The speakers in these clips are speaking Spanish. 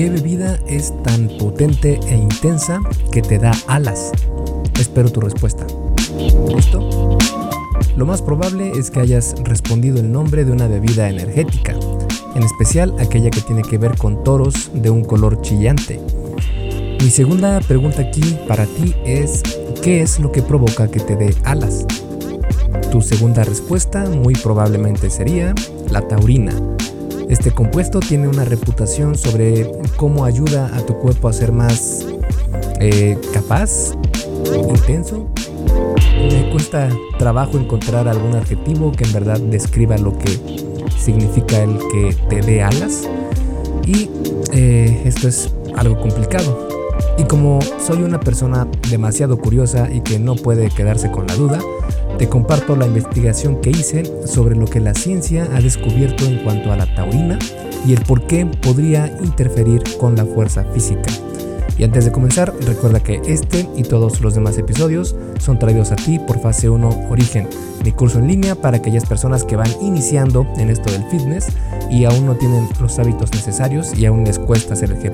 ¿Qué bebida es tan potente e intensa que te da alas? Espero tu respuesta. ¿Listo? Lo más probable es que hayas respondido el nombre de una bebida energética, en especial aquella que tiene que ver con toros de un color chillante. Mi segunda pregunta aquí para ti es, ¿qué es lo que provoca que te dé alas? Tu segunda respuesta muy probablemente sería la taurina. Este compuesto tiene una reputación sobre cómo ayuda a tu cuerpo a ser más eh, capaz, intenso. Me cuesta trabajo encontrar algún adjetivo que en verdad describa lo que significa el que te dé alas. Y eh, esto es algo complicado. Y como soy una persona demasiado curiosa y que no puede quedarse con la duda, te comparto la investigación que hice sobre lo que la ciencia ha descubierto en cuanto a la taurina y el por qué podría interferir con la fuerza física. Y antes de comenzar, recuerda que este y todos los demás episodios son traídos a ti por Fase 1 Origen, mi curso en línea para aquellas personas que van iniciando en esto del fitness y aún no tienen los hábitos necesarios y aún les cuesta hacer eh,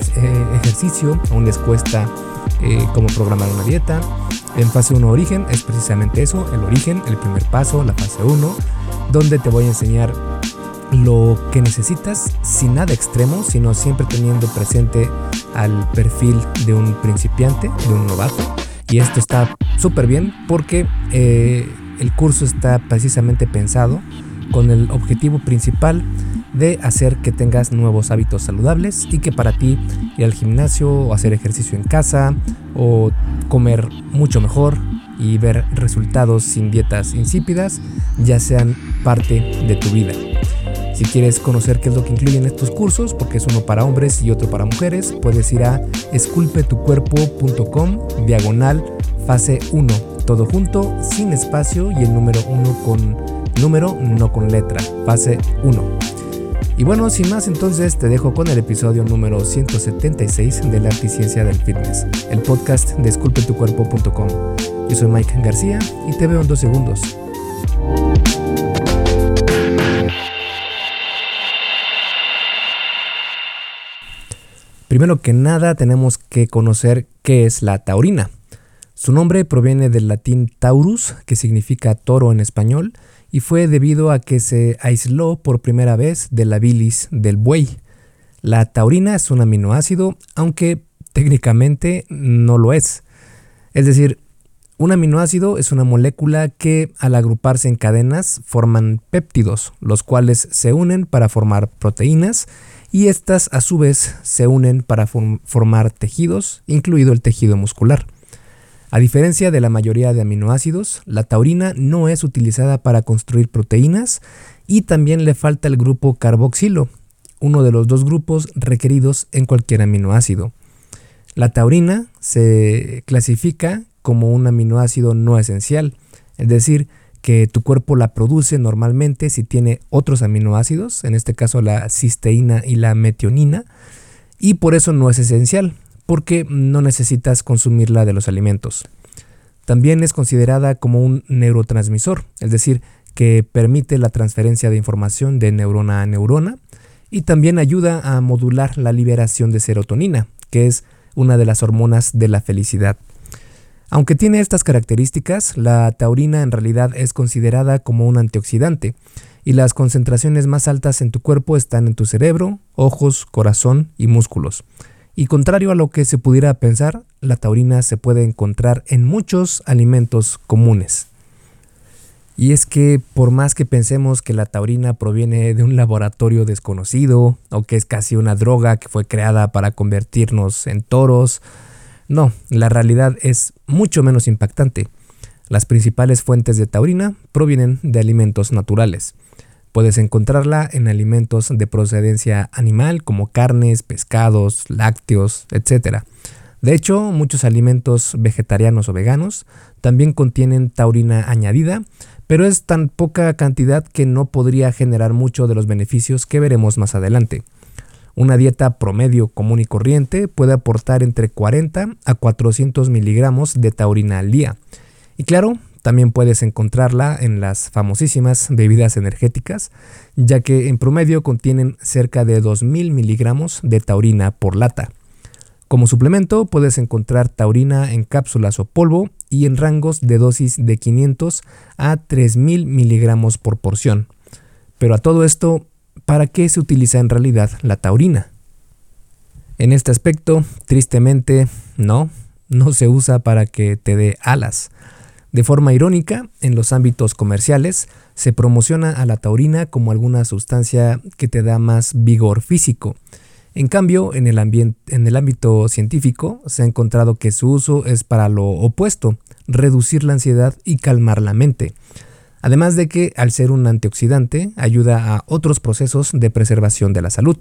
ejercicio, aún les cuesta eh, cómo programar una dieta, en fase 1 origen es precisamente eso, el origen, el primer paso, la fase 1, donde te voy a enseñar lo que necesitas sin nada extremo, sino siempre teniendo presente al perfil de un principiante, de un novato. Y esto está súper bien porque eh, el curso está precisamente pensado con el objetivo principal de hacer que tengas nuevos hábitos saludables y que para ti ir al gimnasio o hacer ejercicio en casa o comer mucho mejor y ver resultados sin dietas insípidas ya sean parte de tu vida. Si quieres conocer qué es lo que incluyen estos cursos, porque es uno para hombres y otro para mujeres, puedes ir a esculpetucuerpo.com diagonal fase 1, todo junto, sin espacio y el número 1 con número, no con letra, fase 1. Y bueno, sin más entonces te dejo con el episodio número 176 de la Arte y Ciencia del Fitness, el podcast de esculpetucuerpo.com. Yo soy Mike García y te veo en dos segundos. Primero que nada tenemos que conocer qué es la taurina. Su nombre proviene del latín taurus, que significa toro en español, y fue debido a que se aisló por primera vez de la bilis del buey. La taurina es un aminoácido, aunque técnicamente no lo es. Es decir, un aminoácido es una molécula que al agruparse en cadenas forman péptidos, los cuales se unen para formar proteínas y estas a su vez se unen para formar tejidos, incluido el tejido muscular. A diferencia de la mayoría de aminoácidos, la taurina no es utilizada para construir proteínas y también le falta el grupo carboxilo, uno de los dos grupos requeridos en cualquier aminoácido. La taurina se clasifica como un aminoácido no esencial, es decir, que tu cuerpo la produce normalmente si tiene otros aminoácidos, en este caso la cisteína y la metionina, y por eso no es esencial porque no necesitas consumirla de los alimentos. También es considerada como un neurotransmisor, es decir, que permite la transferencia de información de neurona a neurona y también ayuda a modular la liberación de serotonina, que es una de las hormonas de la felicidad. Aunque tiene estas características, la taurina en realidad es considerada como un antioxidante y las concentraciones más altas en tu cuerpo están en tu cerebro, ojos, corazón y músculos. Y contrario a lo que se pudiera pensar, la taurina se puede encontrar en muchos alimentos comunes. Y es que por más que pensemos que la taurina proviene de un laboratorio desconocido o que es casi una droga que fue creada para convertirnos en toros, no, la realidad es mucho menos impactante. Las principales fuentes de taurina provienen de alimentos naturales. Puedes encontrarla en alimentos de procedencia animal como carnes, pescados, lácteos, etc. De hecho, muchos alimentos vegetarianos o veganos también contienen taurina añadida, pero es tan poca cantidad que no podría generar mucho de los beneficios que veremos más adelante. Una dieta promedio común y corriente puede aportar entre 40 a 400 miligramos de taurina al día. Y claro, También puedes encontrarla en las famosísimas bebidas energéticas, ya que en promedio contienen cerca de 2.000 miligramos de taurina por lata. Como suplemento puedes encontrar taurina en cápsulas o polvo y en rangos de dosis de 500 a 3000 miligramos por porción. Pero a todo esto, ¿para qué se utiliza en realidad la taurina? En este aspecto, tristemente, no, no se usa para que te dé alas. De forma irónica, en los ámbitos comerciales se promociona a la taurina como alguna sustancia que te da más vigor físico. En cambio, en el, en el ámbito científico se ha encontrado que su uso es para lo opuesto, reducir la ansiedad y calmar la mente. Además de que, al ser un antioxidante, ayuda a otros procesos de preservación de la salud.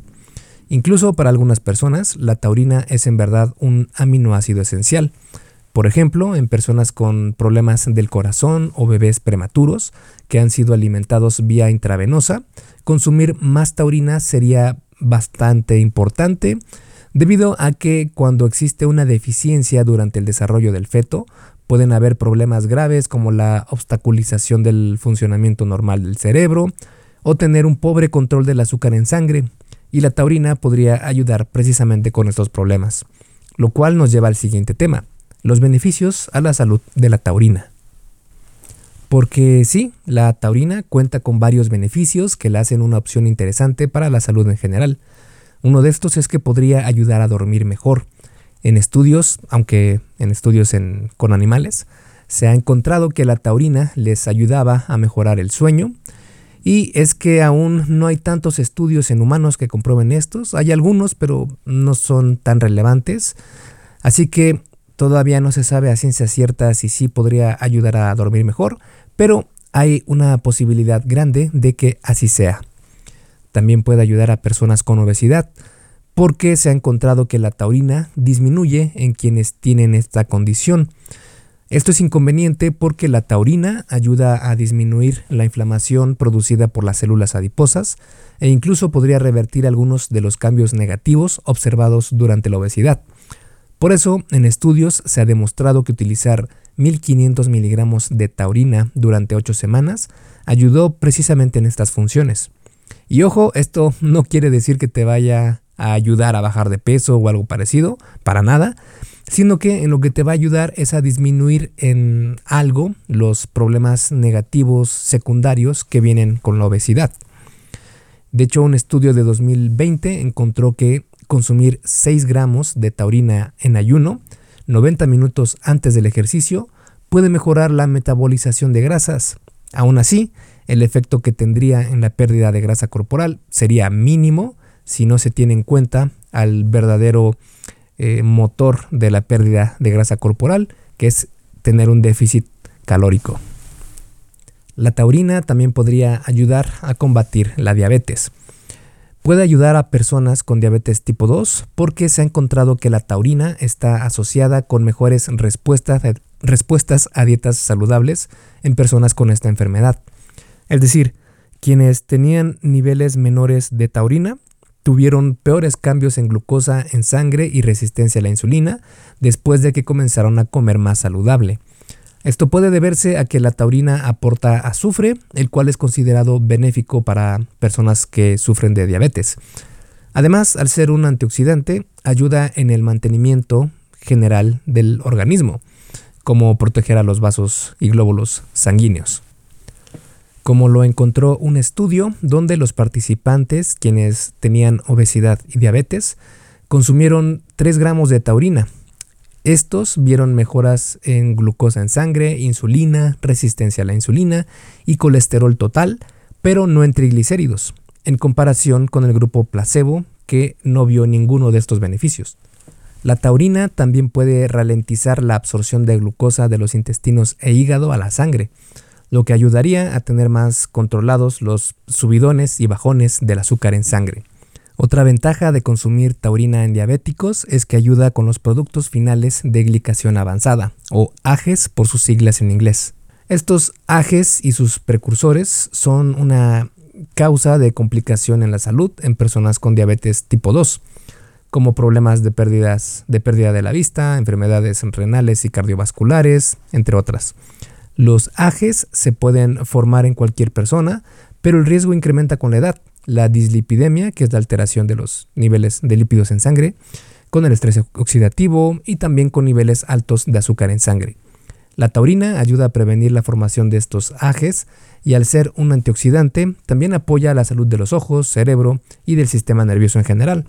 Incluso para algunas personas, la taurina es en verdad un aminoácido esencial. Por ejemplo, en personas con problemas del corazón o bebés prematuros que han sido alimentados vía intravenosa, consumir más taurina sería bastante importante debido a que cuando existe una deficiencia durante el desarrollo del feto, pueden haber problemas graves como la obstaculización del funcionamiento normal del cerebro o tener un pobre control del azúcar en sangre, y la taurina podría ayudar precisamente con estos problemas, lo cual nos lleva al siguiente tema, los beneficios a la salud de la taurina. Porque sí, la taurina cuenta con varios beneficios que la hacen una opción interesante para la salud en general. Uno de estos es que podría ayudar a dormir mejor. En estudios, aunque en estudios con animales, se ha encontrado que la taurina les ayudaba a mejorar el sueño, y es que aún no hay tantos estudios en humanos que comprueben estos. Hay algunos, pero no son tan relevantes. Así que todavía no se sabe a ciencia cierta si sí podría ayudar a dormir mejor, pero hay una posibilidad grande de que así sea. También puede ayudar a personas con obesidad, porque se ha encontrado que la taurina disminuye en quienes tienen esta condición. Esto es inconveniente porque la taurina ayuda a disminuir la inflamación producida por las células adiposas e incluso podría revertir algunos de los cambios negativos observados durante la obesidad. Por eso, en estudios se ha demostrado que utilizar 1500 miligramos de taurina durante 8 semanas ayudó precisamente en estas funciones. Y ojo, esto no quiere decir que te vaya a ayudar a bajar de peso o algo parecido, para nada, sino que en lo que te va a ayudar es a disminuir en algo los problemas negativos secundarios que vienen con la obesidad. De hecho, un estudio de 2020 encontró que consumir 6 gramos de taurina en ayuno, 90 minutos antes del ejercicio, puede mejorar la metabolización de grasas. Aún así, el efecto que tendría en la pérdida de grasa corporal sería mínimo si no se tiene en cuenta al verdadero eh, motor de la pérdida de grasa corporal, que es tener un déficit calórico. La taurina también podría ayudar a combatir la diabetes. Puede ayudar a personas con diabetes tipo 2 porque se ha encontrado que la taurina está asociada con mejores respuestas, a dietas saludables en personas con esta enfermedad. Es decir, quienes tenían niveles menores de taurina tuvieron peores cambios en glucosa en sangre y resistencia a la insulina después de que comenzaron a comer más saludable. Esto puede deberse a que la taurina aporta azufre, el cual es considerado benéfico para personas que sufren de diabetes. Además, al ser un antioxidante, ayuda en el mantenimiento general del organismo, como proteger a los vasos y glóbulos sanguíneos como lo encontró un estudio donde los participantes, quienes tenían obesidad y diabetes, consumieron 3 gramos de taurina. Estos vieron mejoras en glucosa en sangre, insulina, resistencia a la insulina y colesterol total, pero no en triglicéridos, en comparación con el grupo placebo que no vio ninguno de estos beneficios. La taurina también puede ralentizar la absorción de glucosa de los intestinos e hígado a la sangre, lo que ayudaría a tener más controlados los subidones y bajones del azúcar en sangre. Otra ventaja de consumir taurina en diabéticos es que ayuda con los productos finales de glicación avanzada, o AGES por sus siglas en inglés. Estos AGES y sus precursores son una causa de complicación en la salud en personas con diabetes tipo 2, como problemas de, pérdidas, de pérdida de la vista, enfermedades renales y cardiovasculares, entre otras. Los ajes se pueden formar en cualquier persona, pero el riesgo incrementa con la edad. La dislipidemia, que es la alteración de los niveles de lípidos en sangre, con el estrés oxidativo y también con niveles altos de azúcar en sangre. La taurina ayuda a prevenir la formación de estos ajes y al ser un antioxidante también apoya la salud de los ojos, cerebro y del sistema nervioso en general.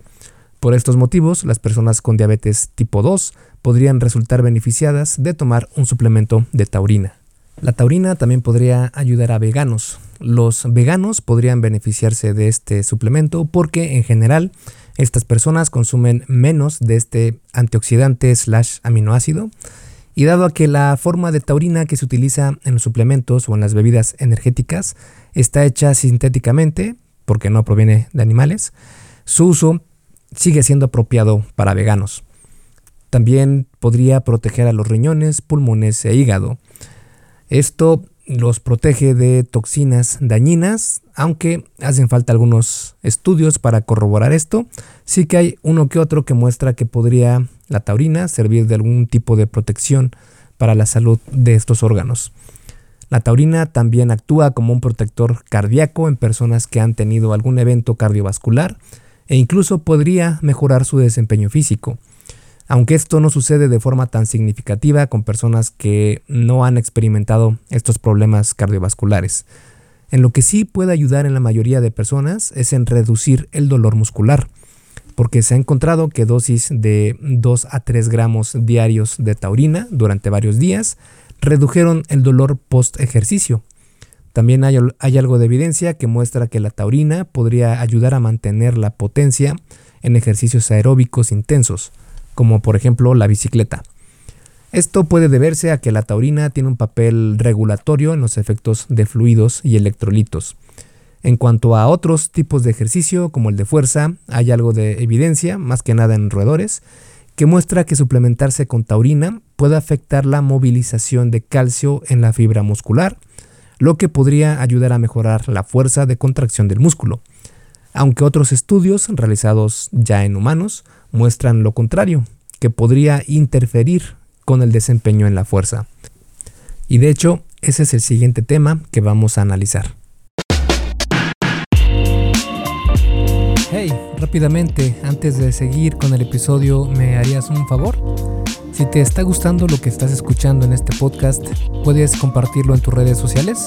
Por estos motivos, las personas con diabetes tipo 2 podrían resultar beneficiadas de tomar un suplemento de taurina. La taurina también podría ayudar a veganos. Los veganos podrían beneficiarse de este suplemento porque en general estas personas consumen menos de este antioxidante slash aminoácido y dado a que la forma de taurina que se utiliza en los suplementos o en las bebidas energéticas está hecha sintéticamente, porque no proviene de animales, su uso sigue siendo apropiado para veganos. También podría proteger a los riñones, pulmones e hígado. Esto los protege de toxinas dañinas, aunque hacen falta algunos estudios para corroborar esto. Sí que hay uno que otro que muestra que podría la taurina servir de algún tipo de protección para la salud de estos órganos. La taurina también actúa como un protector cardíaco en personas que han tenido algún evento cardiovascular e incluso podría mejorar su desempeño físico aunque esto no sucede de forma tan significativa con personas que no han experimentado estos problemas cardiovasculares. En lo que sí puede ayudar en la mayoría de personas es en reducir el dolor muscular, porque se ha encontrado que dosis de 2 a 3 gramos diarios de taurina durante varios días redujeron el dolor post ejercicio. También hay, hay algo de evidencia que muestra que la taurina podría ayudar a mantener la potencia en ejercicios aeróbicos intensos como por ejemplo la bicicleta. Esto puede deberse a que la taurina tiene un papel regulatorio en los efectos de fluidos y electrolitos. En cuanto a otros tipos de ejercicio, como el de fuerza, hay algo de evidencia, más que nada en roedores, que muestra que suplementarse con taurina puede afectar la movilización de calcio en la fibra muscular, lo que podría ayudar a mejorar la fuerza de contracción del músculo. Aunque otros estudios realizados ya en humanos muestran lo contrario, que podría interferir con el desempeño en la fuerza. Y de hecho, ese es el siguiente tema que vamos a analizar. Hey, rápidamente, antes de seguir con el episodio, ¿me harías un favor? Si te está gustando lo que estás escuchando en este podcast, puedes compartirlo en tus redes sociales.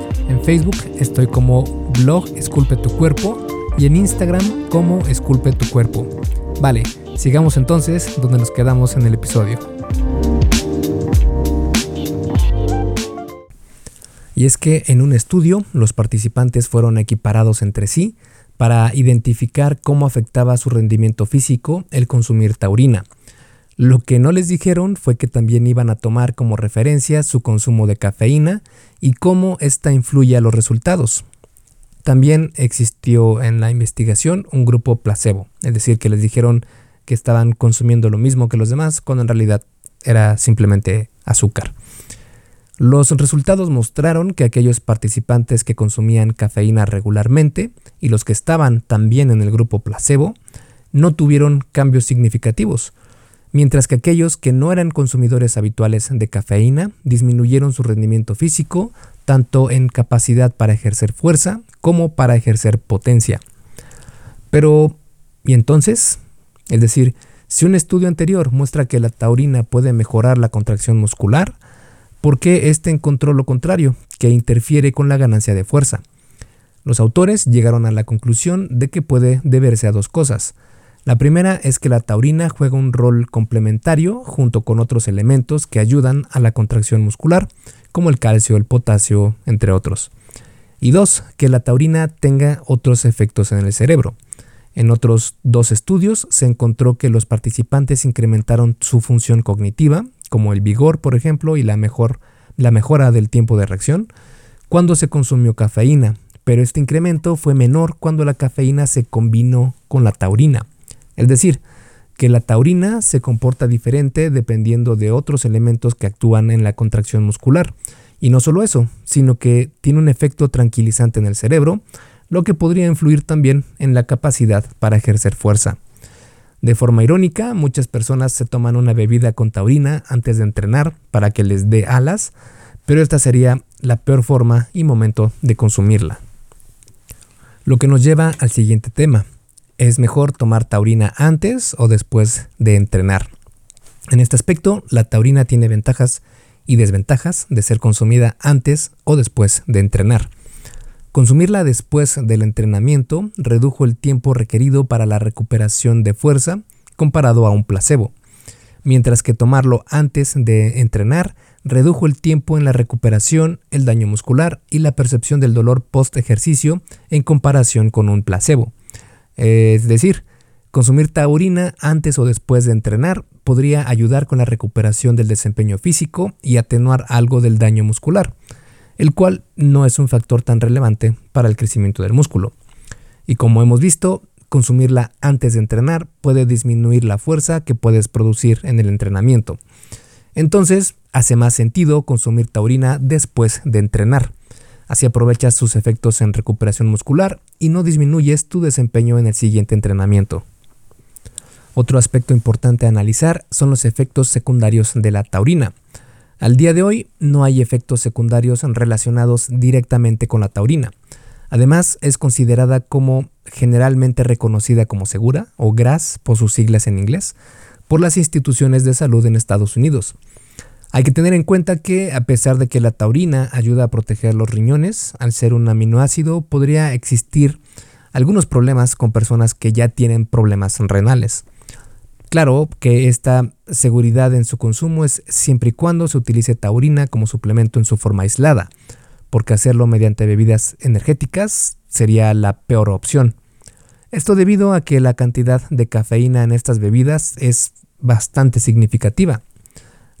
En Facebook estoy como blog Esculpe tu cuerpo y en Instagram como Esculpe tu cuerpo. Vale, sigamos entonces donde nos quedamos en el episodio. Y es que en un estudio los participantes fueron equiparados entre sí para identificar cómo afectaba su rendimiento físico el consumir taurina. Lo que no les dijeron fue que también iban a tomar como referencia su consumo de cafeína y cómo ésta influye a los resultados. También existió en la investigación un grupo placebo, es decir, que les dijeron que estaban consumiendo lo mismo que los demás, cuando en realidad era simplemente azúcar. Los resultados mostraron que aquellos participantes que consumían cafeína regularmente y los que estaban también en el grupo placebo no tuvieron cambios significativos, mientras que aquellos que no eran consumidores habituales de cafeína disminuyeron su rendimiento físico, tanto en capacidad para ejercer fuerza como para ejercer potencia. Pero, ¿y entonces? Es decir, si un estudio anterior muestra que la taurina puede mejorar la contracción muscular, ¿por qué éste encontró lo contrario, que interfiere con la ganancia de fuerza? Los autores llegaron a la conclusión de que puede deberse a dos cosas. La primera es que la taurina juega un rol complementario junto con otros elementos que ayudan a la contracción muscular, como el calcio, el potasio, entre otros. Y dos, que la taurina tenga otros efectos en el cerebro. En otros dos estudios se encontró que los participantes incrementaron su función cognitiva, como el vigor, por ejemplo, y la mejor la mejora del tiempo de reacción cuando se consumió cafeína, pero este incremento fue menor cuando la cafeína se combinó con la taurina. Es decir, que la taurina se comporta diferente dependiendo de otros elementos que actúan en la contracción muscular. Y no solo eso, sino que tiene un efecto tranquilizante en el cerebro, lo que podría influir también en la capacidad para ejercer fuerza. De forma irónica, muchas personas se toman una bebida con taurina antes de entrenar para que les dé alas, pero esta sería la peor forma y momento de consumirla. Lo que nos lleva al siguiente tema. ¿Es mejor tomar taurina antes o después de entrenar? En este aspecto, la taurina tiene ventajas y desventajas de ser consumida antes o después de entrenar. Consumirla después del entrenamiento redujo el tiempo requerido para la recuperación de fuerza comparado a un placebo, mientras que tomarlo antes de entrenar redujo el tiempo en la recuperación, el daño muscular y la percepción del dolor post ejercicio en comparación con un placebo. Es decir, consumir taurina antes o después de entrenar podría ayudar con la recuperación del desempeño físico y atenuar algo del daño muscular el cual no es un factor tan relevante para el crecimiento del músculo. Y como hemos visto, consumirla antes de entrenar puede disminuir la fuerza que puedes producir en el entrenamiento. Entonces, hace más sentido consumir taurina después de entrenar. Así aprovechas sus efectos en recuperación muscular y no disminuyes tu desempeño en el siguiente entrenamiento. Otro aspecto importante a analizar son los efectos secundarios de la taurina. Al día de hoy no hay efectos secundarios relacionados directamente con la taurina. Además, es considerada como generalmente reconocida como segura, o GRAS por sus siglas en inglés, por las instituciones de salud en Estados Unidos. Hay que tener en cuenta que, a pesar de que la taurina ayuda a proteger los riñones, al ser un aminoácido podría existir algunos problemas con personas que ya tienen problemas renales. Claro que esta seguridad en su consumo es siempre y cuando se utilice taurina como suplemento en su forma aislada, porque hacerlo mediante bebidas energéticas sería la peor opción. Esto debido a que la cantidad de cafeína en estas bebidas es bastante significativa.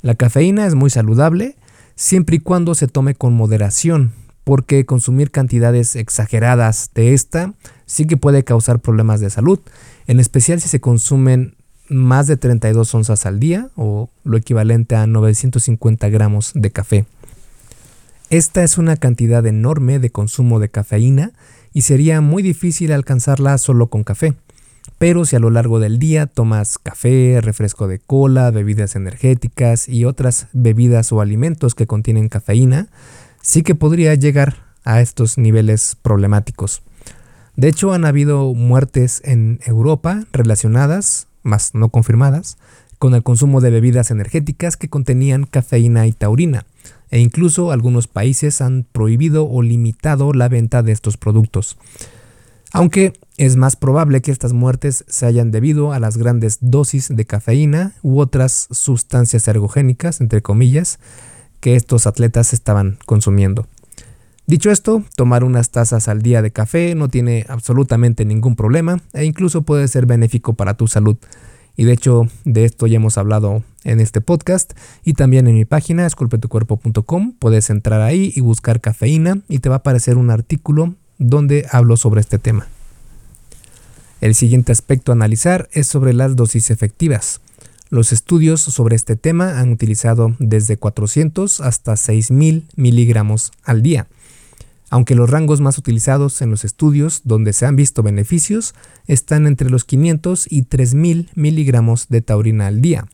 La cafeína es muy saludable siempre y cuando se tome con moderación, porque consumir cantidades exageradas de esta sí que puede causar problemas de salud, en especial si se consumen más de 32 onzas al día o lo equivalente a 950 gramos de café. Esta es una cantidad enorme de consumo de cafeína y sería muy difícil alcanzarla solo con café. Pero si a lo largo del día tomas café, refresco de cola, bebidas energéticas y otras bebidas o alimentos que contienen cafeína, sí que podría llegar a estos niveles problemáticos. De hecho, han habido muertes en Europa relacionadas más no confirmadas, con el consumo de bebidas energéticas que contenían cafeína y taurina, e incluso algunos países han prohibido o limitado la venta de estos productos. Aunque es más probable que estas muertes se hayan debido a las grandes dosis de cafeína u otras sustancias ergogénicas, entre comillas, que estos atletas estaban consumiendo. Dicho esto, tomar unas tazas al día de café no tiene absolutamente ningún problema e incluso puede ser benéfico para tu salud. Y de hecho, de esto ya hemos hablado en este podcast y también en mi página esculpetucuerpo.com. Puedes entrar ahí y buscar cafeína y te va a aparecer un artículo donde hablo sobre este tema. El siguiente aspecto a analizar es sobre las dosis efectivas. Los estudios sobre este tema han utilizado desde 400 hasta 6000 miligramos al día aunque los rangos más utilizados en los estudios donde se han visto beneficios están entre los 500 y 3000 miligramos de taurina al día,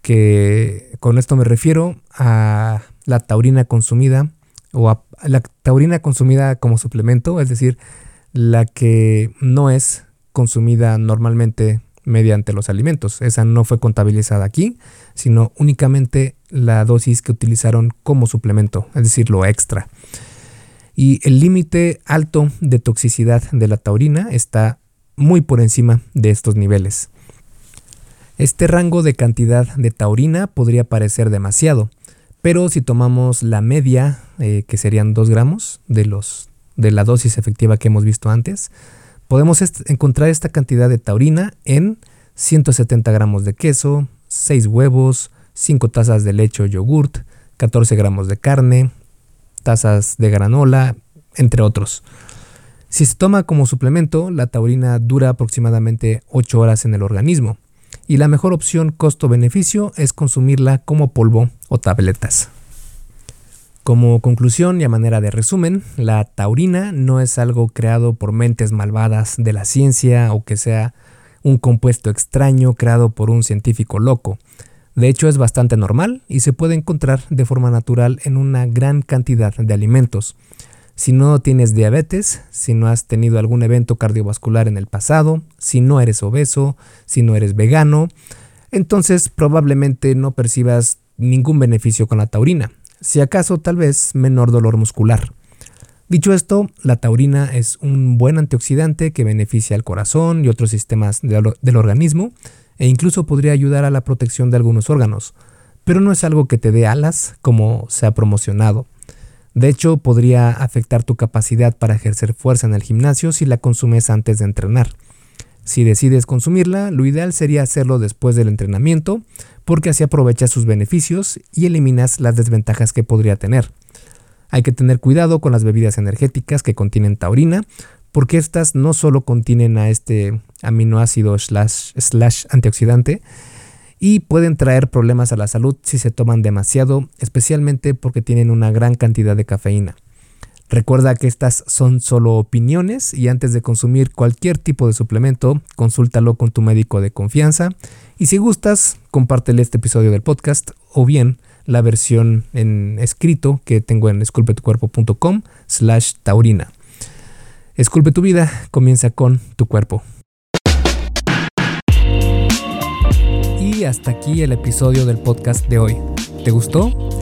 que con esto me refiero a la taurina consumida o a la taurina consumida como suplemento, es decir, la que no es consumida normalmente mediante los alimentos. Esa no fue contabilizada aquí, sino únicamente la dosis que utilizaron como suplemento, es decir, lo extra y el límite alto de toxicidad de la taurina está muy por encima de estos niveles. Este rango de cantidad de taurina podría parecer demasiado, pero si tomamos la media, eh, que serían 2 gramos de, los, de la dosis efectiva que hemos visto antes, podemos encontrar esta cantidad de taurina en 170 gramos de queso, 6 huevos, 5 tazas de leche o yogurt, 14 gramos de carne, tazas de granola, entre otros. Si se toma como suplemento, la taurina dura aproximadamente 8 horas en el organismo y la mejor opción costo-beneficio es consumirla como polvo o tabletas. Como conclusión y a manera de resumen, la taurina no es algo creado por mentes malvadas de la ciencia o que sea un compuesto extraño creado por un científico loco. De hecho es bastante normal y se puede encontrar de forma natural en una gran cantidad de alimentos. Si no tienes diabetes, si no has tenido algún evento cardiovascular en el pasado, si no eres obeso, si no eres vegano, entonces probablemente no percibas ningún beneficio con la taurina si acaso tal vez menor dolor muscular. Dicho esto, la taurina es un buen antioxidante que beneficia al corazón y otros sistemas del organismo e incluso podría ayudar a la protección de algunos órganos, pero no es algo que te dé alas como se ha promocionado. De hecho, podría afectar tu capacidad para ejercer fuerza en el gimnasio si la consumes antes de entrenar. Si decides consumirla, lo ideal sería hacerlo después del entrenamiento, porque así aprovechas sus beneficios y eliminas las desventajas que podría tener. Hay que tener cuidado con las bebidas energéticas que contienen taurina, porque estas no solo contienen a este aminoácido slash, slash antioxidante, y pueden traer problemas a la salud si se toman demasiado, especialmente porque tienen una gran cantidad de cafeína. Recuerda que estas son solo opiniones y antes de consumir cualquier tipo de suplemento, consúltalo con tu médico de confianza y si gustas, compártele este episodio del podcast o bien la versión en escrito que tengo en esculpetucuerpo.com slash taurina. Esculpe tu vida, comienza con tu cuerpo. Y hasta aquí el episodio del podcast de hoy. ¿Te gustó?